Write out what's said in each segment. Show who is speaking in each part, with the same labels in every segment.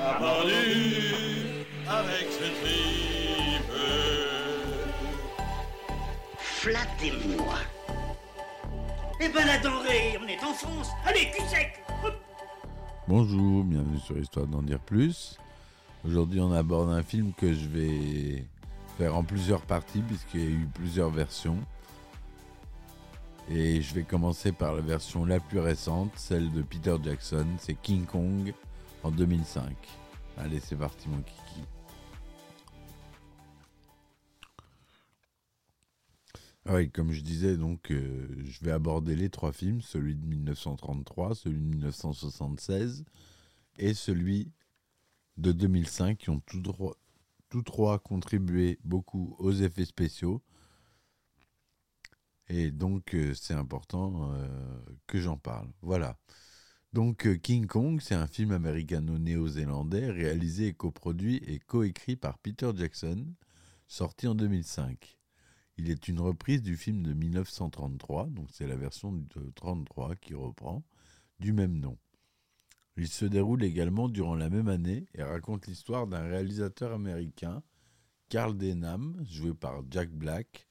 Speaker 1: On a vendu avec ce tripe.
Speaker 2: Flattez-moi.
Speaker 3: Eh ben la denrée, on est en France Allez, cul sec
Speaker 4: Bonjour, bienvenue sur Histoire d'en dire plus. Aujourd'hui, on aborde un film que je vais faire en plusieurs parties puisqu'il y a eu plusieurs versions. Et je vais commencer par la version la plus récente, celle de Peter Jackson, c'est King Kong en 2005. Allez, c'est parti mon kiki. Ah oui, comme je disais, donc, euh, je vais aborder les trois films, celui de 1933, celui de 1976 et celui de 2005, qui ont tous trois, contribué beaucoup aux effets spéciaux. Et donc, euh, c'est important euh, que j'en parle. Voilà. Donc, euh, King Kong, c'est un film américano-néo-zélandais réalisé coproduit et coécrit par Peter Jackson, sorti en 2005. Il est une reprise du film de 1933, donc c'est la version de 33 qui reprend, du même nom. Il se déroule également durant la même année et raconte l'histoire d'un réalisateur américain, Carl Denham, joué par Jack Black,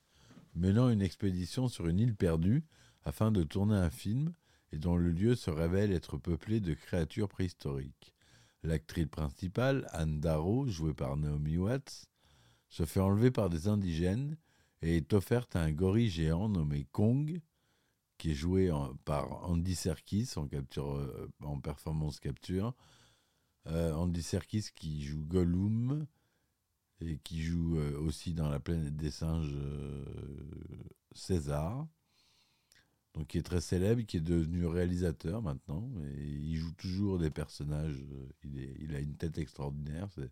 Speaker 4: menant une expédition sur une île perdue afin de tourner un film et dont le lieu se révèle être peuplé de créatures préhistoriques. L'actrice principale, Anne Darrow, jouée par Naomi Watts, se fait enlever par des indigènes et est offerte à un gorille géant nommé Kong, qui est joué par Andy Serkis en, euh, performance capture. Euh, Andy Serkis qui joue Gollum et qui joue euh, aussi dans La planète des singes César. Qui est très célèbre, qui est devenu réalisateur maintenant. Et il joue toujours des personnages. euh, Il, a une tête extraordinaire c'est-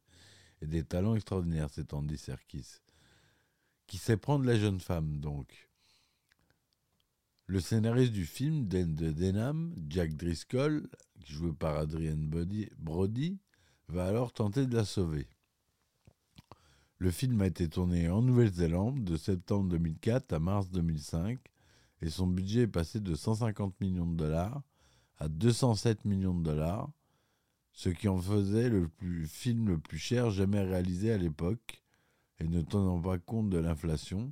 Speaker 4: et des talents extraordinaires, cet Andy Serkis. Qui sait prendre la jeune femme, donc. Le scénariste du film, Den de Denham, Jack Driscoll, joué par Adrian Brody, va alors tenter de la sauver. Le film a été tourné en Nouvelle-Zélande de septembre 2004 à mars 2005 et son budget est passé de 150 millions de dollars à 207 millions de dollars, ce qui en faisait le plus- film le plus cher jamais réalisé à l'époque et ne tenant pas compte de l'inflation.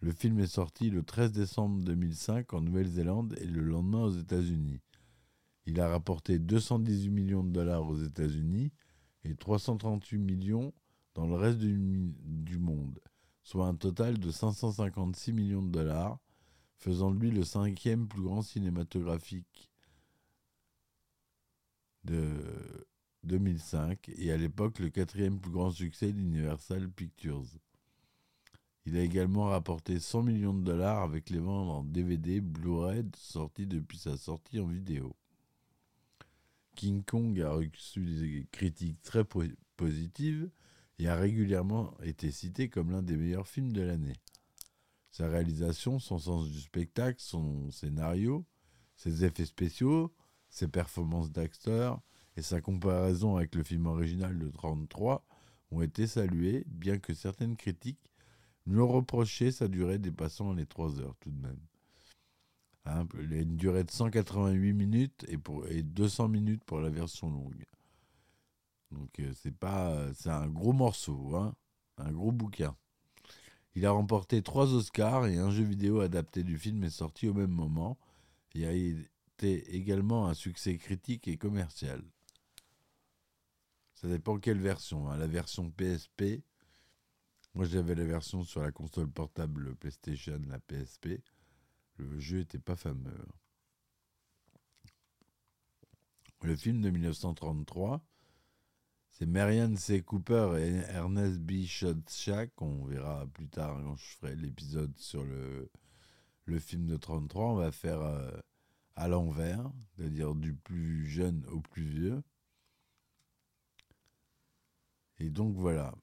Speaker 4: Le film est sorti le 13 décembre 2005 en Nouvelle-Zélande et le lendemain aux États-Unis. Il a rapporté 218 millions de dollars aux États-Unis et 338 millions dans le reste du, du monde, soit un total de 556 millions de dollars, faisant de lui le cinquième plus grand cinématographique de 2005 et à l'époque le quatrième plus grand succès d'Universal Pictures. Il a également rapporté 100 millions de dollars avec les ventes en DVD, Blu-ray sortis depuis sa sortie en vidéo. King Kong a reçu des critiques très po- positives et a régulièrement été cité comme l'un des meilleurs films de l'année. Sa réalisation, son sens du spectacle, son scénario, ses effets spéciaux, ses performances d'acteur et sa comparaison avec le film original de 1933 ont été salués, bien que certaines critiques lui ont reproché sa durée dépassant les 3 heures tout de même. Hein, une durée de 188 minutes et, et 200 minutes pour la version longue. Donc euh, c'est pas, c'est un gros morceau, hein, un gros bouquin. Il a remporté trois Oscars et un jeu vidéo adapté du film est sorti au même moment et a été également un succès critique et commercial. Ça dépend quelle version. hein. La version PSP, moi j'avais la version sur la console portable PlayStation, la PSP. Le jeu était pas fameux. Le film de 1933, c'est Marianne C. Cooper et Ernest B. Schoedsack. On verra plus tard quand je ferai l'épisode sur le, le film de 33. On va faire euh, à l'envers, c'est-à-dire du plus jeune au plus vieux. Et donc voilà.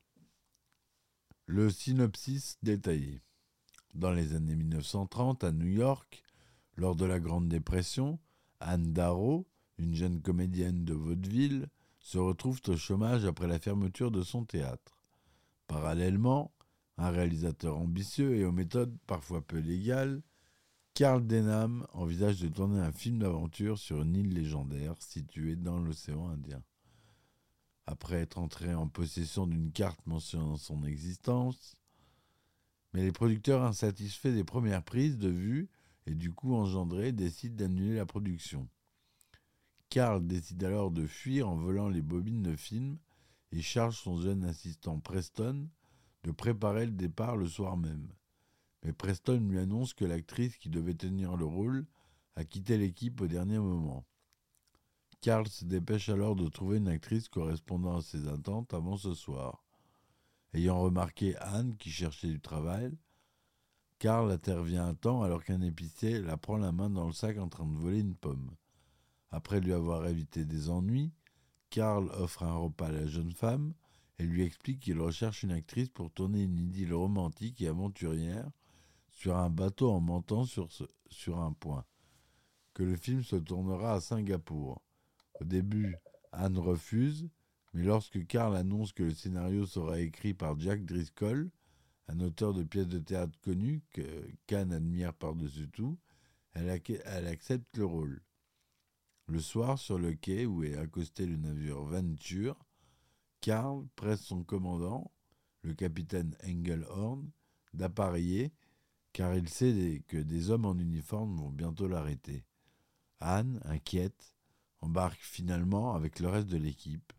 Speaker 4: Le synopsis détaillé. Dans les années 1930, à New York, lors de la Grande Dépression, Anne Darrow, une jeune comédienne de vaudeville, se retrouve au chômage après la fermeture de son théâtre. Parallèlement, un réalisateur ambitieux et aux méthodes parfois peu légales, Carl Denham envisage de tourner un film d'aventure sur une île légendaire située dans l'océan Indien. Après être entré en possession d'une carte mentionnant son existence, mais les producteurs insatisfaits des premières prises de vue et du coup engendrées décident d'annuler la production. Carl décide alors de fuir en volant les bobines de film et charge son jeune assistant Preston de préparer le départ le soir même. Mais Preston lui annonce que l'actrice qui devait tenir le rôle a quitté l'équipe au dernier moment. Carl se dépêche alors de trouver une actrice correspondant à ses attentes avant ce soir. Ayant remarqué Anne qui cherchait du travail, Carl intervient à temps alors qu'un épicier la prend la main dans le sac en train de voler une pomme. Après lui avoir évité des ennuis, Carl offre un repas à la jeune femme et lui explique qu'il recherche une actrice pour tourner une idylle romantique et aventurière sur un bateau en montant sur, un point, que le film se tournera à Singapour. Au début, Anne refuse, mais lorsque Carl annonce que le scénario sera écrit par Jack Driscoll, un auteur de pièces de théâtre connu que Cannes admire par-dessus tout, elle, accepte le rôle. Le soir, sur le quai où est accosté le navire Venture, Carl presse son commandant, le capitaine Engelhorn, d'appareiller, car il sait que des hommes en uniforme vont bientôt l'arrêter. Anne, inquiète, embarque finalement avec le reste de l'équipe,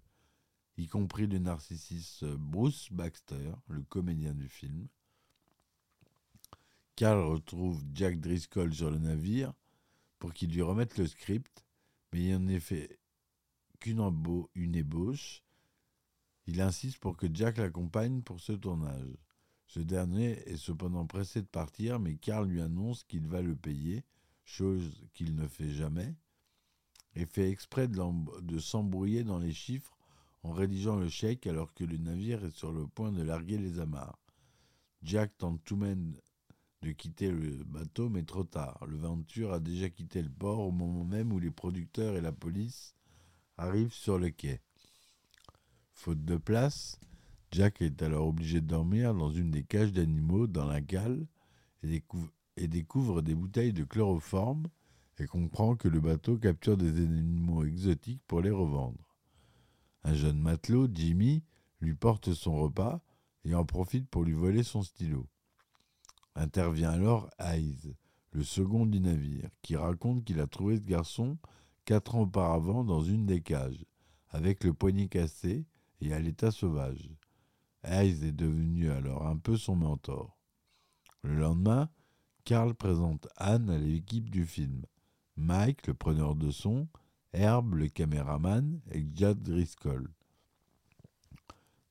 Speaker 4: y compris le narcissiste Bruce Baxter, le comédien du film. Carl retrouve Jack Driscoll sur le navire pour qu'il lui remette le script, mais il est fait qu'une une ébauche. Il insiste pour que Jack l'accompagne pour ce tournage. Ce dernier est cependant pressé de partir, mais Carl lui annonce qu'il va le payer, chose qu'il ne fait jamais, et fait exprès de s'embrouiller dans les chiffres en rédigeant le chèque alors que le navire est sur le point de larguer les amarres. Jack tente tout même de quitter le bateau, mais trop tard. Le Venture a déjà quitté le port au moment même où les producteurs et la police arrivent sur le quai. Faute de place, Jack est alors obligé de dormir dans une des cages d'animaux dans la cale et, et découvre des bouteilles de chloroforme et comprend que le bateau capture des animaux exotiques pour les revendre. Un jeune matelot, Jimmy, lui porte son repas et en profite pour lui voler son stylo. Intervient alors Hayes, le second du navire, qui raconte qu'il a trouvé ce garçon quatre ans auparavant dans une des cages, avec le poignet cassé et à l'état sauvage. Hayes est devenu alors un peu son mentor. Le lendemain, Carl présente Anne à l'équipe du film. Mike, le preneur de son, Herb, le caméraman, et Jack Driscoll.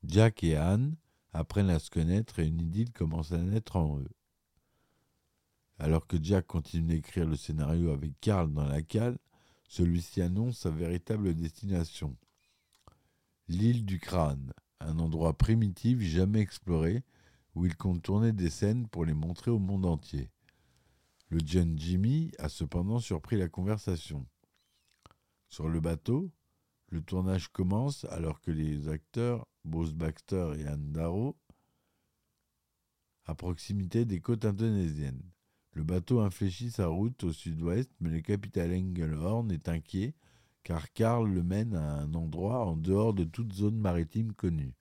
Speaker 4: Jack et Anne apprennent à se connaître et une idylle commence à naître en eux. Alors que Jack continue d'écrire le scénario avec Carl dans la cale, celui-ci annonce sa véritable destination. L'île du crâne, un endroit primitif jamais exploré où il compte tourner des scènes pour les montrer au monde entier. Le jeune Jimmy a cependant surpris la conversation. Sur le bateau, le tournage commence alors que les acteurs Bruce Baxter et Anne Darrow à proximité des côtes indonésiennes. Le bateau infléchit sa route au sud-ouest, mais le capitaine Engelhorn est inquiet car Karl le mène à un endroit en dehors de toute zone maritime connue.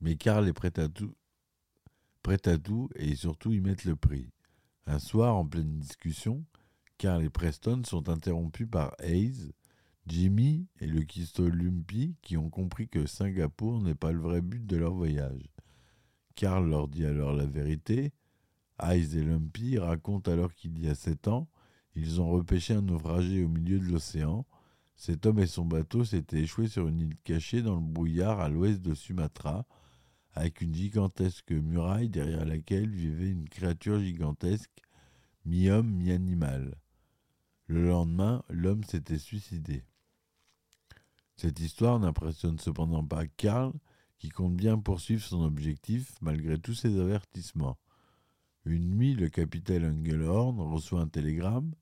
Speaker 4: Mais Karl est prêt à tout, prêt à tout et surtout y mettre le prix. Un soir, en pleine discussion, Carl et Preston sont interrompus par Hayes, Jimmy et le Kisto Lumpy qui ont compris que Singapour n'est pas le vrai but de leur voyage. Carl leur dit alors la vérité. Hayes et Lumpy racontent alors qu'il y a sept ans, ils ont repêché un naufragé au milieu de l'océan. Cet homme et son bateau s'étaient échoués sur une île cachée dans le brouillard à l'ouest de Sumatra, avec une gigantesque muraille derrière laquelle vivait une créature gigantesque, mi-homme, mi-animal. Le lendemain, l'homme s'était suicidé. Cette histoire n'impressionne cependant pas Karl, qui compte bien poursuivre son objectif malgré tous ses avertissements. Une nuit, le capitaine Engelhorn reçoit un télégramme,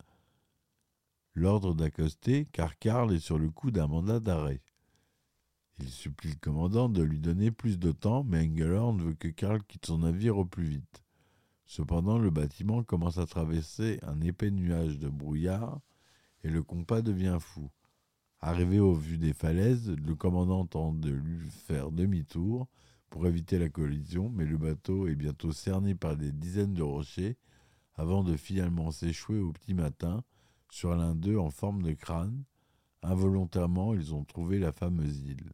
Speaker 4: l'ordre d'accoster, car Karl est sur le coup d'un mandat d'arrêt. Il supplie le commandant de lui donner plus de temps, mais Engelhorn veut que Karl quitte son navire au plus vite. Cependant, le bâtiment commence à traverser un épais nuage de brouillard et le compas devient fou. Arrivé au vu des falaises, le commandant tente de lui faire demi-tour pour éviter la collision, mais le bateau est bientôt cerné par des dizaines de rochers avant de finalement s'échouer au petit matin sur l'un d'eux en forme de crâne. Involontairement, ils ont trouvé la fameuse île.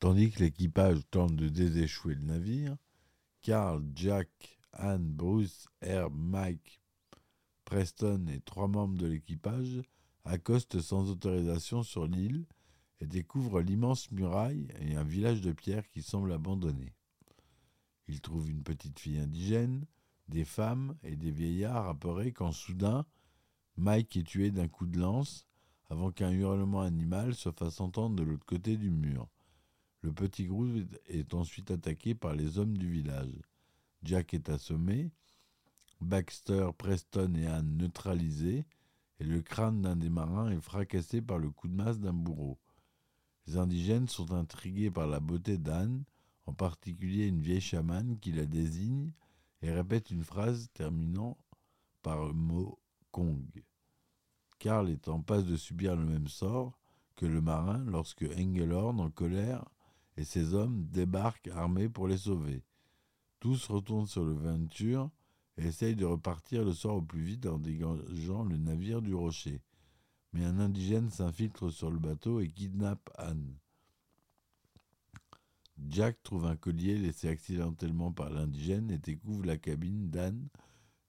Speaker 4: Tandis que l'équipage tente de déséchouer le navire, Carl, Jack, Anne, Bruce, Herb, Mike, Preston et trois membres de l'équipage accostent sans autorisation sur l'île et découvrent l'immense muraille et un village de pierre qui semble abandonné. Ils trouvent une petite fille indigène, des femmes et des vieillards apeurés quand soudain Mike est tué d'un coup de lance avant qu'un hurlement animal se fasse entendre de l'autre côté du mur. Le petit groupe est ensuite attaqué par les hommes du village. Jack est assommé, Baxter, Preston et Anne neutralisés, et le crâne d'un des marins est fracassé par le coup de masse d'un bourreau. Les indigènes sont intrigués par la beauté d'Anne, en particulier une vieille chamane qui la désigne et répète une phrase terminant par le mot Kong. Karl est en passe de subir le même sort que le marin lorsque Engelhorn, en colère, et ses hommes débarquent armés pour les sauver. Tous retournent sur le Venture et essayent de repartir le soir au plus vite en dégageant le navire du rocher. Mais un indigène s'infiltre sur le bateau et kidnappe Anne. Jack trouve un collier laissé accidentellement par l'indigène et découvre la cabine d'Anne,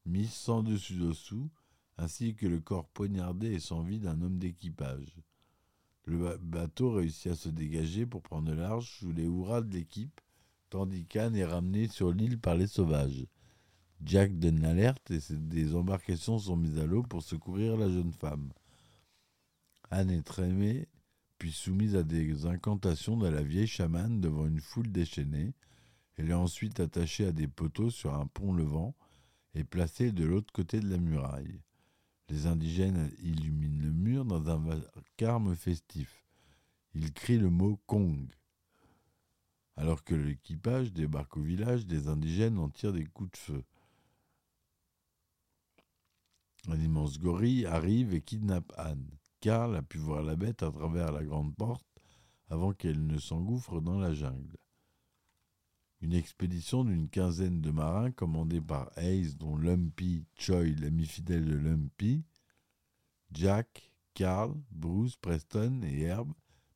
Speaker 4: mise sans dessus-dessous, ainsi que le corps poignardé et sans vie d'un homme d'équipage. Le bateau réussit à se dégager pour prendre large sous les hurrahs de l'équipe, tandis qu'Anne est ramenée sur l'île par les sauvages. Jack donne l'alerte et des embarcations sont mises à l'eau pour secourir la jeune femme. Anne est trémée, puis soumise à des incantations de la vieille chamane devant une foule déchaînée. Elle est ensuite attachée à des poteaux sur un pont levant et placée de l'autre côté de la muraille. Les indigènes illuminent le mur dans un vacarme festif. Ils crient le mot Kong. Alors que l'équipage débarque au village, des indigènes en tirent des coups de feu. Un immense gorille arrive et kidnappe Anne. Karl a pu voir la bête à travers la grande porte avant qu'elle ne s'engouffre dans la jungle. Une expédition d'une quinzaine de marins commandée par Hayes, dont Lumpy, Choi, l'ami fidèle de Lumpy, Jack, Carl, Bruce, Preston et Herb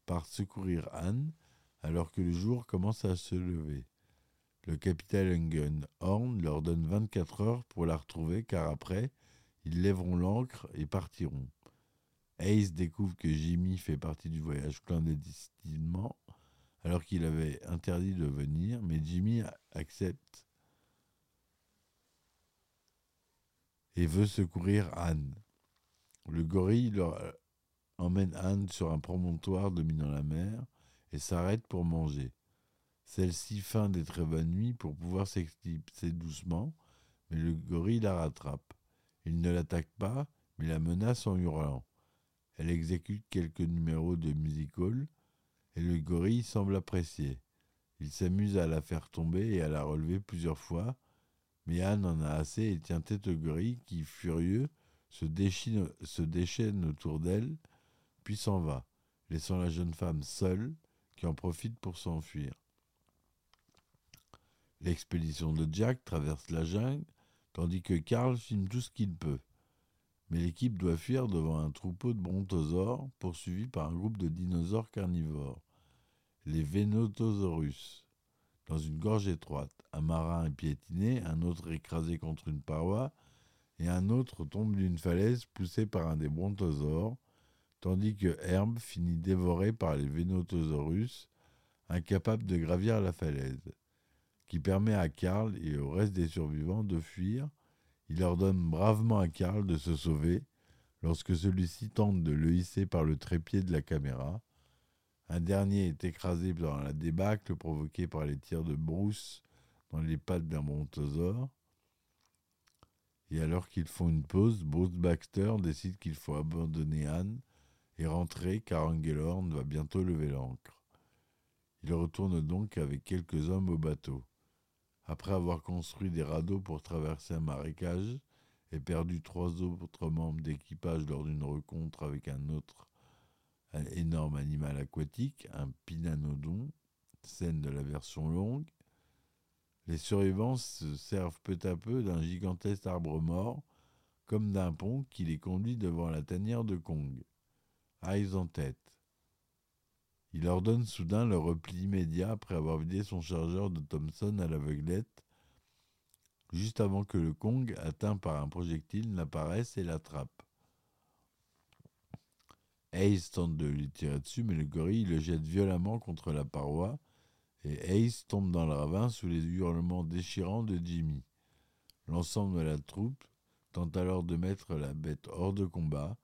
Speaker 4: partent secourir Anne alors que le jour commence à se lever. Le capitaine Horn leur donne 24 heures pour la retrouver car après, ils lèveront l'ancre et partiront. Ace découvre que Jimmy fait partie du voyage clandestinement alors qu'il avait interdit de venir, mais Jimmy accepte et veut secourir Anne. Le gorille leur emmène Anne sur un promontoire dominant la mer et s'arrête pour manger. Celle-ci feint d'être évanouie pour pouvoir s'éclipser doucement, mais le gorille la rattrape. Il ne l'attaque pas, mais la menace en hurlant. Elle exécute quelques numéros de musical et le gorille semble apprécier. Il s'amuse à la faire tomber et à la relever plusieurs fois, mais Anne en a assez et tient tête au gorille qui, furieux, se, déchaîne autour d'elle, puis s'en va, laissant la jeune femme seule, qui en profite pour s'enfuir. L'expédition de Jack traverse la jungle, tandis que Karl filme tout ce qu'il peut. Mais l'équipe doit fuir devant un troupeau de brontosaures poursuivi par un groupe de dinosaures carnivores, les Venotosaurus. Dans une gorge étroite, un marin est piétiné, un autre écrasé contre une paroi, et un autre tombe d'une falaise poussé par un des brontosaures, tandis que Herb finit dévoré par les Venotosaurus, incapable de gravir la falaise, qui permet à Karl et au reste des survivants de fuir il ordonne bravement à Karl de se sauver, Lorsque celui-ci tente de le hisser par le trépied de la caméra, un dernier est écrasé dans la débâcle provoquée par les tirs de Bruce dans les pattes d'un brontosaure. Et alors qu'ils font une pause, Bruce Baxter décide qu'il faut abandonner Anne et rentrer car Engelhorn va bientôt lever l'ancre. Il retourne donc avec quelques hommes au bateau. Après avoir construit des radeaux pour traverser un marécage et perdu trois autres membres d'équipage lors d'une rencontre avec un autre énorme animal aquatique, un pinanodon, scène de la version longue, les survivants se servent peu à peu d'un gigantesque arbre mort, comme d'un pont qui les conduit devant la tanière de Kong. Eyes en tête. Il ordonne soudain le repli immédiat après avoir vidé son chargeur de Thompson à l'aveuglette, juste avant que le Kong, atteint par un projectile, n'apparaisse et l'attrape. Ace tente de lui tirer dessus, mais le gorille le jette violemment contre la paroi et Ace tombe dans le ravin sous les hurlements déchirants de Jimmy. L'ensemble de la troupe tente alors de mettre la bête hors de combat,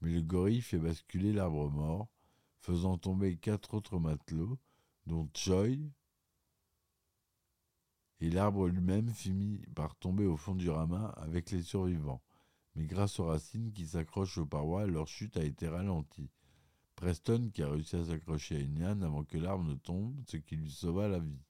Speaker 4: mais le gorille fait basculer l'arbre mort, faisant tomber quatre autres matelots, dont Choi, et l'arbre lui-même finit par tomber au fond du ramin avec les survivants. Mais grâce aux racines qui s'accrochent aux parois, leur chute a été ralentie. Preston qui a réussi à s'accrocher à une liane avant que l'arbre ne tombe, ce qui lui sauva la vie.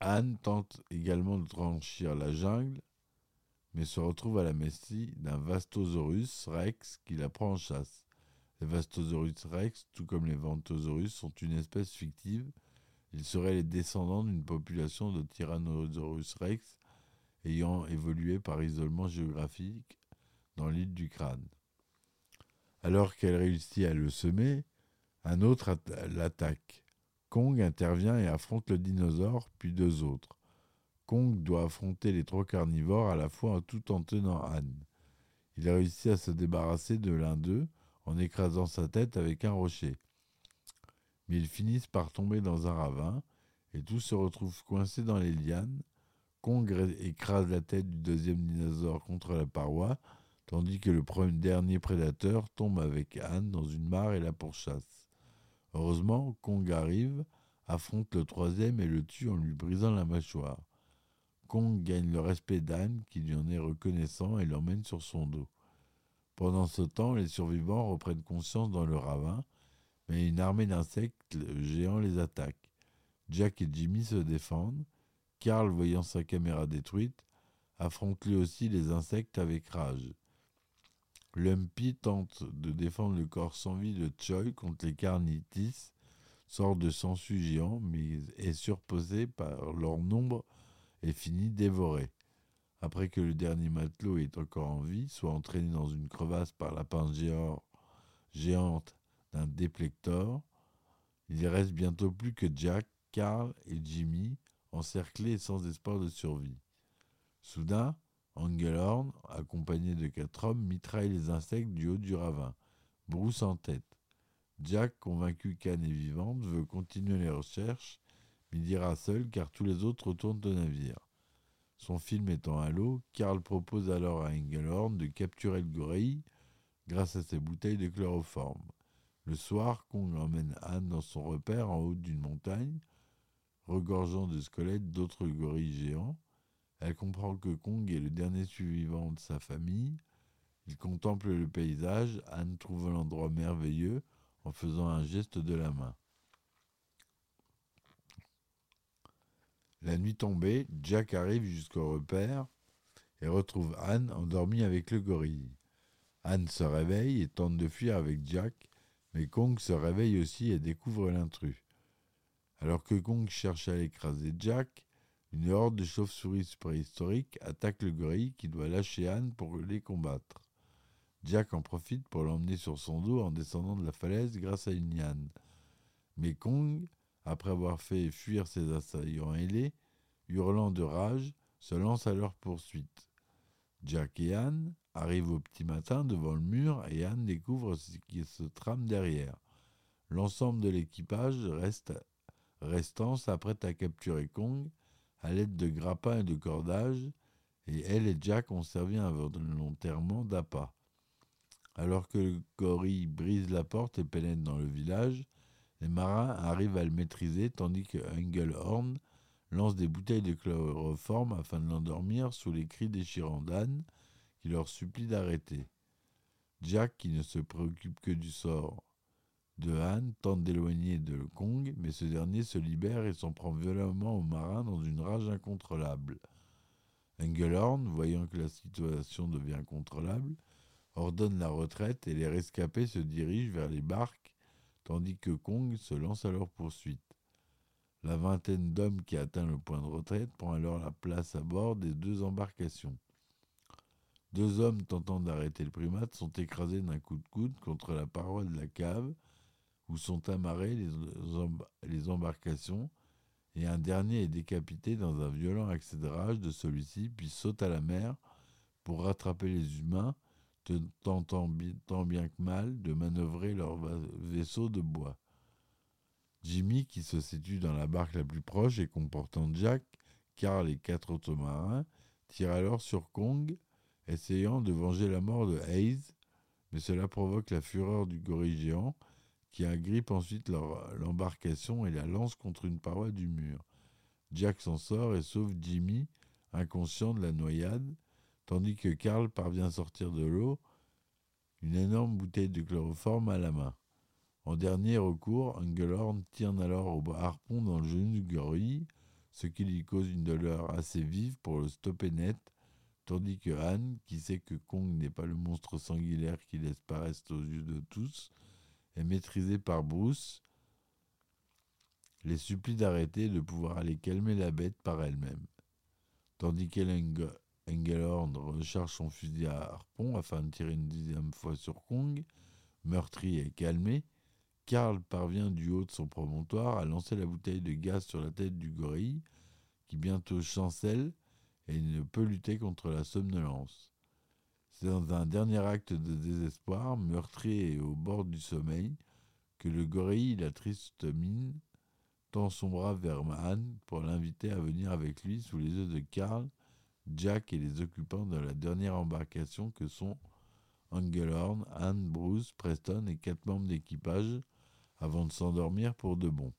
Speaker 4: Anne tente également de franchir la jungle, mais se retrouve à la merci d'un Vastosaurus rex qui la prend en chasse. Les Vastosaurus rex, tout comme les Ventosaurus, sont une espèce fictive. Ils seraient les descendants d'une population de Tyrannosaurus rex ayant évolué par isolement géographique dans l'île du crâne. Alors qu'elle réussit à le semer, un autre l'attaque. Kong intervient et affronte le dinosaure, puis deux autres. Kong doit affronter les trois carnivores à la fois tout en tenant Anne. Il réussit à se débarrasser de l'un d'eux en écrasant sa tête avec un rocher. Mais ils finissent par tomber dans un ravin et tous se retrouvent coincés dans les lianes Kong écrase la tête du deuxième dinosaure contre la paroi, tandis que le dernier prédateur tombe avec Anne dans une mare et la pourchasse. Heureusement, Kong arrive, affronte le troisième et le tue en lui brisant la mâchoire. Kong gagne le respect d'Anne, qui lui en est reconnaissant et l'emmène sur son dos. Pendant ce temps, les survivants reprennent conscience dans le ravin, mais une armée d'insectes géants les attaque. Jack et Jimmy se défendent, Karl, voyant sa caméra détruite, affronte lui aussi les insectes avec rage. Lumpy tente de défendre le corps sans vie de Choi contre les Carnitis, sort de sangsues géants, mais est surposé par leur nombre et finit dévoré. Après que le dernier matelot est encore en vie, soit entraîné dans une crevasse par la pince géante d'un déplector, il reste bientôt plus que Jack, Carl et Jimmy, encerclé et sans espoir de survie. Soudain, Engelhorn, accompagné de quatre hommes, mitraille les insectes du haut du ravin, Bruce en tête. Jack, convaincu qu'Anne est vivante, veut continuer les recherches, il ira seul car tous les autres retournent au navire. Son film étant à l'eau, Karl propose alors à Engelhorn de capturer le gorille grâce à ses bouteilles de chloroforme. Le soir, Kong emmène Anne dans son repère en haut d'une montagne, regorgeant de squelettes d'autres gorilles géants. Elle comprend que Kong est le dernier survivant de sa famille. Il contemple le paysage. Anne trouve l'endroit merveilleux en faisant un geste de la main. La nuit tombée, Jack arrive jusqu'au repère et retrouve Anne endormie avec le gorille. Anne se réveille et tente de fuir avec Jack, mais Kong se réveille aussi et découvre l'intrus. Alors que Kong cherche à écraser Jack, une horde de chauves-souris préhistoriques attaque le gorille qui doit lâcher Anne pour les combattre. Jack en profite pour l'emmener sur son dos en descendant de la falaise grâce à une liane. Mais Kong, après avoir fait fuir ses assaillants ailés, hurlant de rage, se lance à leur poursuite. Jack et Anne arrivent au petit matin devant le mur et Anne découvre ce qui se trame derrière. L'ensemble de l'équipage reste restant s'apprête à capturer Kong à l'aide de grappins et de cordages, et elle et Jack ont servi involontairement d'appât. Alors que le brise la porte et pénètre dans le village, les marins arrivent à le maîtriser tandis que Engelhorn lance des bouteilles de chloroforme afin de l'endormir sous les cris déchirants d'Anne qui leur supplie d'arrêter. Jack, qui ne se préoccupe que du sort de Anne, tente d'éloigner de Kong, mais ce dernier se libère et s'en prend violemment aux marins dans une rage incontrôlable. Engelhorn, voyant que la situation devient incontrôlable, ordonne la retraite et les rescapés se dirigent vers les barques, tandis que Kong se lance à leur poursuite. La vingtaine d'hommes qui atteint le point de retraite prend alors la place à bord des deux embarcations. Deux hommes tentant d'arrêter le primate sont écrasés d'un coup de coude contre la paroi de la cave où sont amarrées les, les embarcations et un dernier est décapité dans un violent accès de rage de celui-ci puis saute à la mer pour rattraper les humains tentant tant bien que mal de manœuvrer leur vaisseau de bois. Jimmy, qui se situe dans la barque la plus proche et comportant Jack, Carl et quatre autres marins, tire alors sur Kong, essayant de venger la mort de Hayes, mais cela provoque la fureur du gorille géant, qui agrippe ensuite l'embarcation et la lance contre une paroi du mur. Jack s'en sort et sauve Jimmy, inconscient de la noyade, tandis que Karl parvient à sortir de l'eau, une énorme bouteille de chloroforme à la main. En dernier recours, Engelhorn tire alors au harpon dans le genou du gorille, ce qui lui cause une douleur assez vive pour le stopper net, tandis que Anne, qui sait que Kong n'est pas le monstre sanguinaire qui laisse paraître aux yeux de tous, est maîtrisée par Bruce, les supplie d'arrêter de pouvoir aller calmer la bête par elle-même. Tandis qu'Engelhorn recharge son fusil à harpon afin de tirer une dixième fois sur Kong, meurtri et calmé, Karl parvient du haut de son promontoire à lancer la bouteille de gaz sur la tête du gorille, qui bientôt chancelle et ne peut lutter contre la somnolence. C'est dans un dernier acte de désespoir, meurtri et au bord du sommeil, que le gorille, la triste mine, tend son bras vers Anne pour l'inviter à venir avec lui sous les yeux de Karl, Jack et les occupants de la dernière embarcation que sont Engelhorn, Anne, Bruce, Preston et quatre membres d'équipage, avant de s'endormir pour de bon.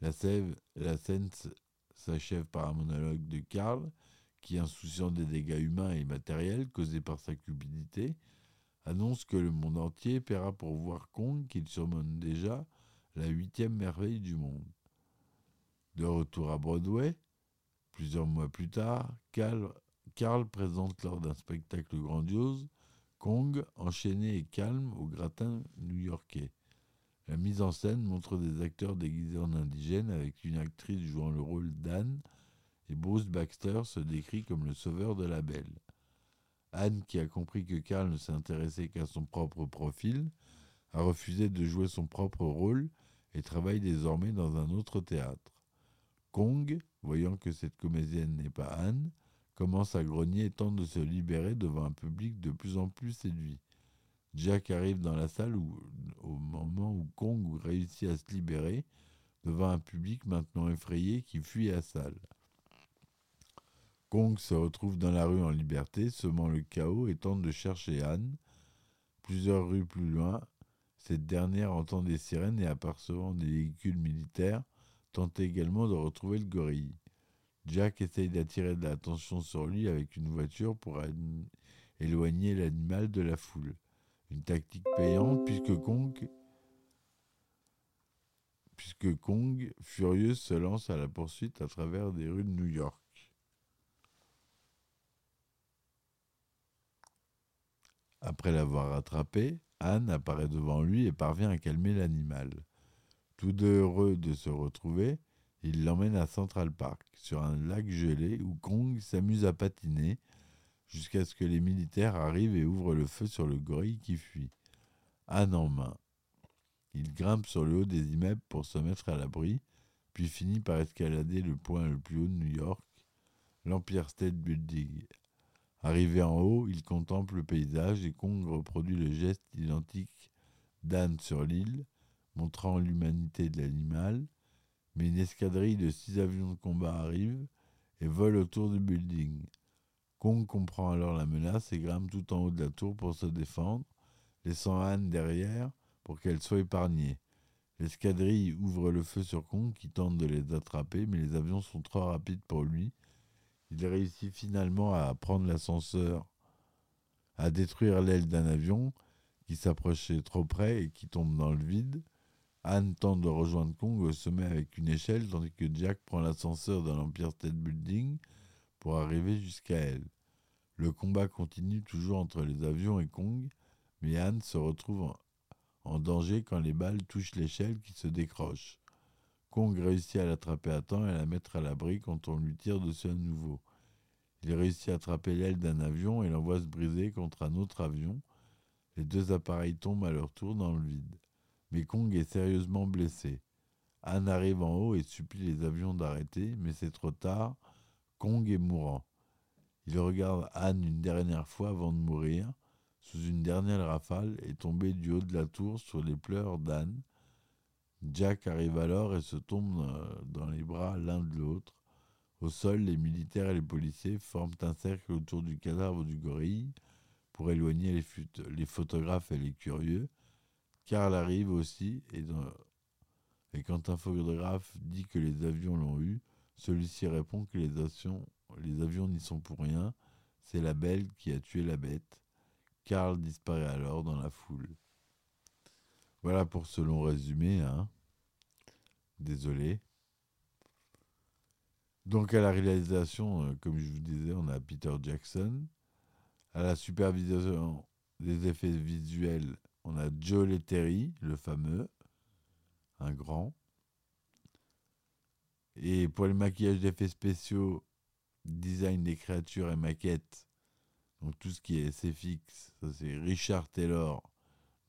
Speaker 4: La, scène s'achève par un monologue de Karl, qui, insouciant des dégâts humains et matériels causés par sa cupidité, annonce que le monde entier paiera pour voir Kong, qu'il surmonte déjà, la huitième merveille du monde. De retour à Broadway, plusieurs mois plus tard, Karl, présente lors d'un spectacle grandiose Kong enchaîné et calme au gratin new-yorkais. La mise en scène montre des acteurs déguisés en indigènes avec une actrice jouant le rôle d'Anne et Bruce Baxter se décrit comme le sauveur de la belle. Anne, qui a compris que Karl ne s'intéressait qu'à son propre profil, a refusé de jouer son propre rôle et travaille désormais dans un autre théâtre. Kong, voyant que cette comédienne n'est pas Anne, commence à grogner et tente de se libérer devant un public de plus en plus séduit. Jack arrive dans la salle au moment où Kong réussit à se libérer devant un public maintenant effrayé qui fuit la salle. Kong se retrouve dans la rue en liberté, semant le chaos et tente de chercher Anne. Plusieurs rues plus loin, cette dernière entend des sirènes et apercevant des véhicules militaires, tente également de retrouver le gorille. Jack essaye d'attirer de l'attention sur lui avec une voiture pour éloigner l'animal de la foule. Une tactique payante puisque Kong, puisque Kong, furieux, se lance à la poursuite à travers des rues de New York. Après l'avoir rattrapé, Anne apparaît devant lui et parvient à calmer l'animal. Tous deux heureux de se retrouver, il l'emmène à Central Park, sur un lac gelé où Kong s'amuse à patiner jusqu'à ce que les militaires arrivent et ouvrent le feu sur le gorille qui fuit. Anne en main. Il grimpe sur le haut des immeubles pour se mettre à l'abri, puis finit par escalader le point le plus haut de New York, l'Empire State Building. Arrivé en haut, il contemple le paysage et Kong reproduit le geste identique d'Anne sur l'île, montrant l'humanité de l'animal, Mais une escadrille de six avions de combat arrive et vole autour du building. Kong comprend alors la menace et grimpe tout en haut de la tour pour se défendre, laissant Anne derrière pour qu'elle soit épargnée. L'escadrille ouvre le feu sur Kong qui tente de les attraper, mais les avions sont trop rapides pour lui. Il réussit finalement à prendre l'ascenseur, à détruire l'aile d'un avion qui s'approchait trop près et qui tombe dans le vide. Anne tente de rejoindre Kong au sommet avec une échelle, tandis que Jack prend l'ascenseur dans l'Empire State Building pour arriver jusqu'à elle. Le combat continue toujours entre les avions et Kong, mais Anne se retrouve en, danger quand les balles touchent l'échelle qui se décroche. Kong réussit à l'attraper à temps et à la mettre à l'abri quand on lui tire dessus à nouveau. Il réussit à attraper l'aile d'un avion et l'envoie se briser contre un autre avion. Les deux appareils tombent à leur tour dans le vide. Mais Kong est sérieusement blessé. Anne arrive en haut et supplie les avions d'arrêter, mais c'est trop tard. Kong est mourant. Il regarde Anne une dernière fois avant de mourir, sous une dernière rafale, et tomber du haut de la tour sur les pleurs d'Anne. Jack arrive alors et se tombe dans les bras l'un de l'autre. Au sol, les militaires et les policiers forment un cercle autour du cadavre du gorille pour éloigner les, les photographes et les curieux. Karl arrive aussi et, quand un photographe dit que les avions l'ont eu, celui-ci répond que les avions, n'y sont pour rien, c'est la belle qui a tué la bête. Karl disparaît alors dans la foule. Voilà pour ce long résumé. Hein. Désolé. Donc à la réalisation, euh, comme je vous disais, on a Peter Jackson. À la supervision des effets visuels, on a Joe Letteri, le fameux, un grand. Et pour le maquillage d'effets spéciaux, design des créatures et maquettes, donc tout ce qui est SFX, ça c'est Richard Taylor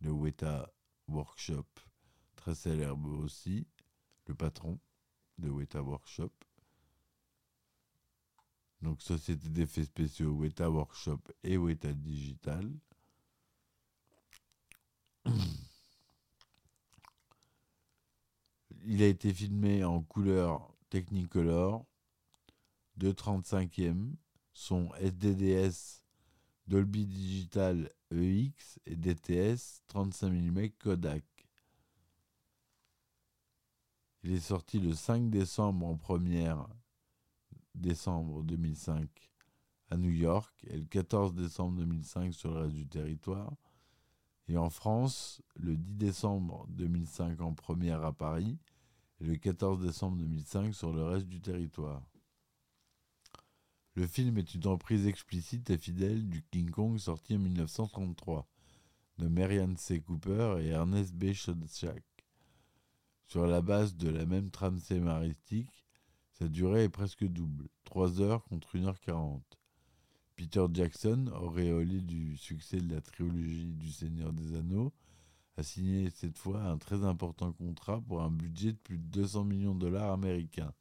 Speaker 4: de Weta Workshop, très célèbre aussi, le patron de Weta Workshop. Donc société d'effets spéciaux Weta Workshop et Weta Digital. Il a été filmé en couleur Technicolor, 2.35e, son SDDS Dolby Digital EX et DTS 35 mm Kodak. Il est sorti le 5 décembre en première décembre 2005 à New York et le 14 décembre 2005 sur le reste du territoire. Et en France, le 10 décembre 2005 en première à Paris et le 14 décembre 2005 sur le reste du territoire. Le film est une reprise explicite et fidèle du King Kong sorti en 1933 de Marianne C. Cooper et Ernest B. Schoedsack. Sur la base de la même trame scénaristique, sa durée est presque double, 3 heures contre 1h40. Peter Jackson, auréolé du succès de la trilogie du Seigneur des Anneaux, a signé cette fois un très important contrat pour un budget de plus de 200 millions de dollars américains,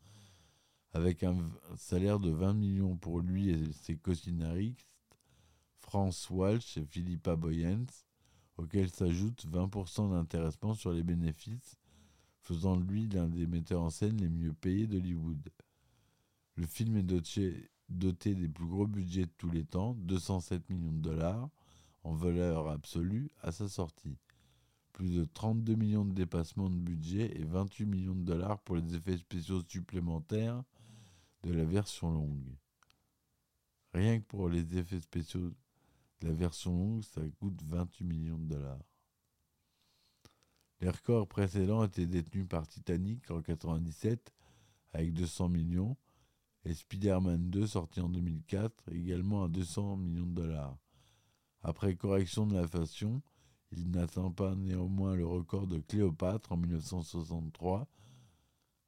Speaker 4: avec un salaire de 20 millions pour lui et ses co-scénaristes, France Walsh et Philippa Boyens, auxquels s'ajoute 20% d'intéressement sur les bénéfices faisant de lui l'un des metteurs en scène les mieux payés d'Hollywood. Le film est doté, doté, des plus gros budgets de tous les temps, 207 millions de dollars, en valeur absolue à sa sortie. Plus de 32 millions de dépassements de budget et 28 millions de dollars pour les effets spéciaux supplémentaires de la version longue. Rien que pour les effets spéciaux de la version longue, ça coûte 28 millions de dollars. Les records précédents étaient détenus par Titanic en 97 avec 200 millions et Spider-Man 2 sorti en 2004 également à 200 millions de dollars. Après correction de l'inflation, il n'atteint pas néanmoins le record de Cléopâtre en 1963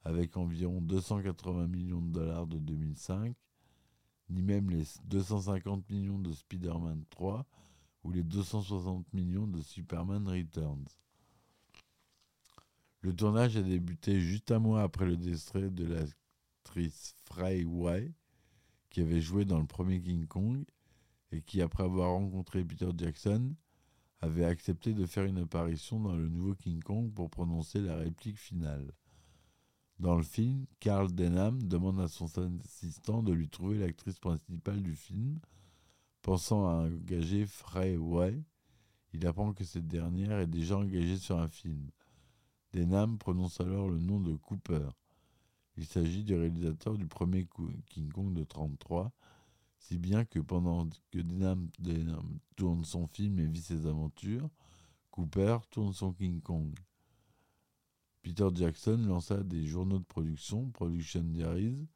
Speaker 4: avec environ 280 millions de dollars de 2005, ni même les 250 millions de Spider-Man 3 ou les 260 millions de Superman Returns. Le tournage a débuté juste un mois après le décès de l'actrice Frey Wai, qui avait joué dans le premier King Kong et qui, après avoir rencontré Peter Jackson, avait accepté de faire une apparition dans le nouveau King Kong pour prononcer la réplique finale. Dans le film, Carl Denham demande à son assistant de lui trouver l'actrice principale du film. Pensant à engager Frey Way, il apprend que cette dernière est déjà engagée sur un film. Denham prononce alors le nom de Cooper. Il s'agit du réalisateur du premier King Kong de 1933, si bien que pendant que Denham, tourne son film et vit ses aventures, Cooper tourne son King Kong. Peter Jackson lança des journaux de production, Production Diaries,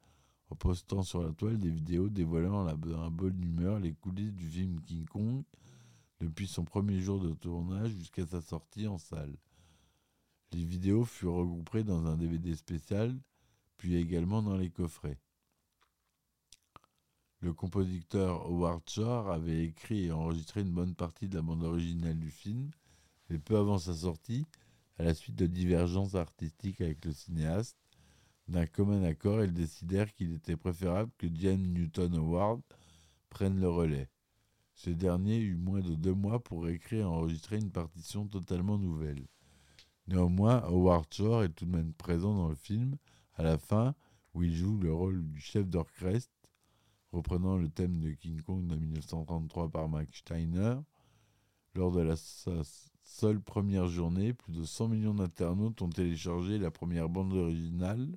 Speaker 4: en postant sur la toile des vidéos dévoilant la, bonne humeur les coulisses du film King Kong depuis son premier jour de tournage jusqu'à sa sortie en salle. Les vidéos furent regroupées dans un DVD spécial, puis également dans les coffrets. Le compositeur Howard Shore avait écrit et enregistré une bonne partie de la bande originale du film, mais peu avant sa sortie, à la suite de divergences artistiques avec le cinéaste, d'un commun accord, ils décidèrent qu'il était préférable que James Newton Howard prenne le relais. Ce dernier eut moins de deux mois pour écrire et enregistrer une partition totalement nouvelle. Néanmoins, Howard Shore est tout de même présent dans le film, à la fin, où il joue le rôle du chef d'orchestre, reprenant le thème de King Kong de 1933 par Mike Steiner. Lors de la seule première journée, plus de 100 millions d'internautes ont téléchargé la première bande originale.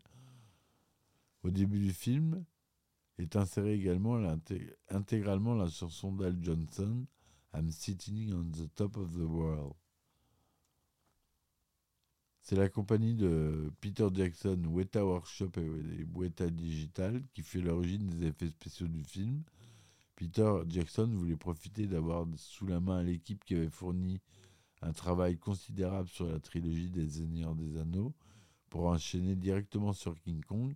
Speaker 4: Au début du film est insérée également intégralement la chanson d'Al Johnson, I'm Sitting on the Top of the World. C'est la compagnie de Peter Jackson, Weta Workshop et Weta Digital qui fait l'origine des effets spéciaux du film. Peter Jackson voulait profiter d'avoir sous la main l'équipe qui avait fourni un travail considérable sur la trilogie des Seigneurs des Anneaux pour enchaîner directement sur King Kong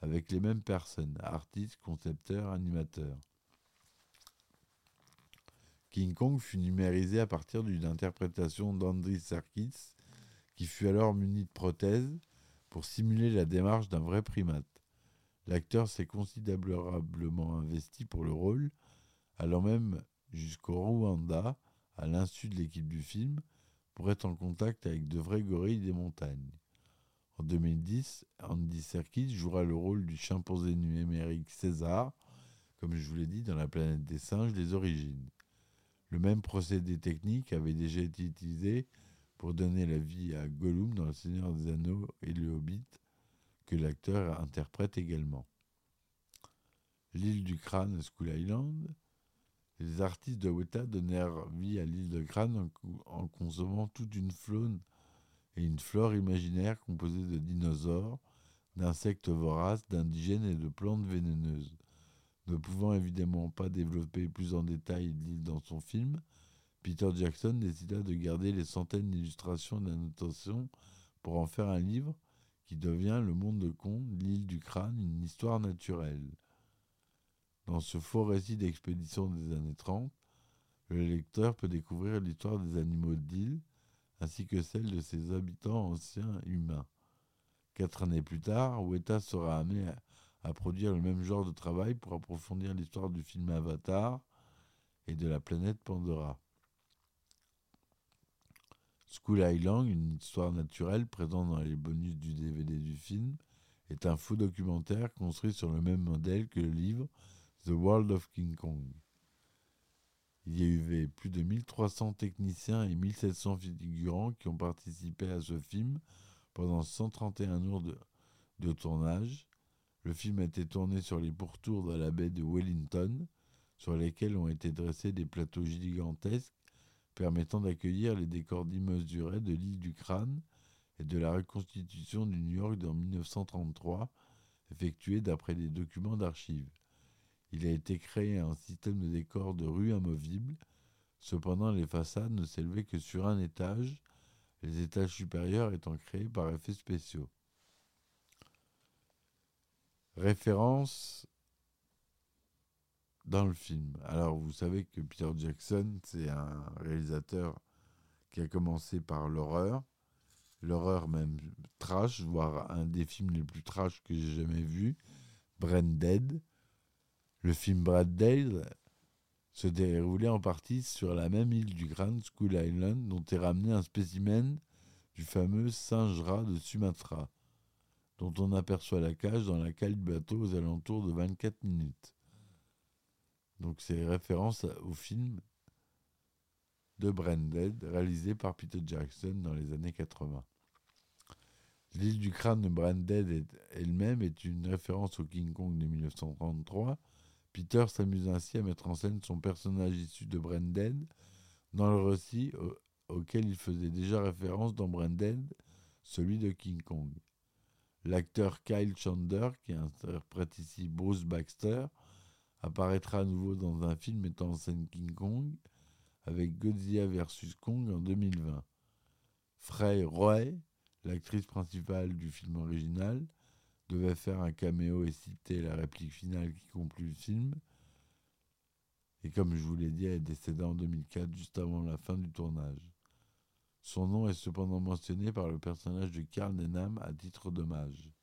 Speaker 4: avec les mêmes personnes, artistes, concepteurs, animateurs. King Kong fut numérisé à partir d'une interprétation d'Andris Serkis qui fut alors muni de prothèses pour simuler la démarche d'un vrai primate. L'acteur s'est considérablement investi pour le rôle, allant même jusqu'au Rwanda, à l'insu de l'équipe du film, pour être en contact avec de vrais gorilles des montagnes. En 2010, Andy Serkis jouera le rôle du chimpanzé numérique César, comme je vous l'ai dit dans La planète des singes, les origines. Le même procédé technique avait déjà été utilisé pour donner la vie à Gollum dans Le Seigneur des Anneaux et Le Hobbit, que l'acteur interprète également. L'île du crâne, School Island. Les artistes de Weta donnèrent vie à l'île de crâne en, consommant toute une faune et une flore imaginaire composée de dinosaures, d'insectes voraces, d'indigènes et de plantes vénéneuses. Ne pouvant évidemment pas développer plus en détail l'île dans son film, Peter Jackson décida de garder les centaines d'illustrations et d'annotations pour en faire un livre qui devient Le Monde de Conte, l'île du crâne, une histoire naturelle. Dans ce faux récit d'expédition des années 30, le lecteur peut découvrir l'histoire des animaux d'île ainsi que celle de ses habitants anciens humains. Quatre années plus tard, Weta sera amené à produire le même genre de travail pour approfondir l'histoire du film Avatar et de la planète Pandora. School Island, une histoire naturelle présente dans les bonus du DVD du film, est un faux documentaire construit sur le même modèle que le livre The World of King Kong. Il y a eu plus de 1300 techniciens et 1700 figurants qui ont participé à ce film pendant 131 jours de, de tournage. Le film a été tourné sur les pourtours de la baie de Wellington, sur lesquels ont été dressés des plateaux gigantesques permettant d'accueillir les décors démesurés de l'île du Crâne et de la reconstitution du New York en 1933, effectuée d'après des documents d'archives. Il a été créé un système de décors de rue amovibles, cependant les façades ne s'élevaient que sur un étage, les étages supérieurs étant créés par effets spéciaux. Référence dans le film. Alors, vous savez que Peter Jackson, c'est un réalisateur qui a commencé par l'horreur, l'horreur même trash, voire un des films les plus trash que j'ai jamais vu, Dead. Le film Brad Dead se déroulait en partie sur la même île du Grand School Island dont est ramené un spécimen du fameux singe rat de Sumatra. dont on aperçoit la cage dans la cale du bateau aux alentours de 24 minutes. Donc c'est référence au film de Branded, réalisé par Peter Jackson dans les années 80. L'île du crâne de Branded elle-même est une référence au King Kong de 1933. Peter s'amuse ainsi à mettre en scène son personnage issu de Branded dans le récit auquel il faisait déjà référence dans Branded, celui de King Kong. L'acteur Kyle Chandler, qui interprète ici Bruce Baxter, apparaîtra à nouveau dans un film mettant en scène King Kong avec Godzilla vs Kong en 2020. Frey Roy, l'actrice principale du film original, devait faire un caméo et citer la réplique finale qui conclut le film. Et comme je vous l'ai dit, elle est décédée en 2004, juste avant la fin du tournage. Son nom est cependant mentionné par le personnage de Carl Denham à titre d'hommage.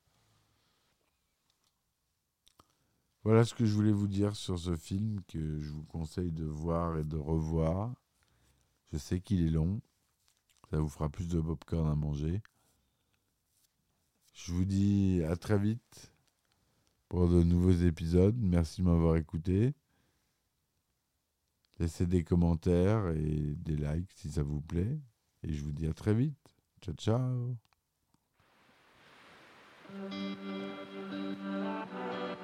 Speaker 4: Voilà ce que je voulais vous dire sur ce film que je vous conseille de voir et de revoir. Je sais qu'il est long. Ça vous fera plus de popcorn à manger. Je vous dis à très vite pour de nouveaux épisodes. Merci de m'avoir écouté. Laissez des commentaires et des likes si ça vous plaît. Et je vous dis à très vite. Ciao, ciao.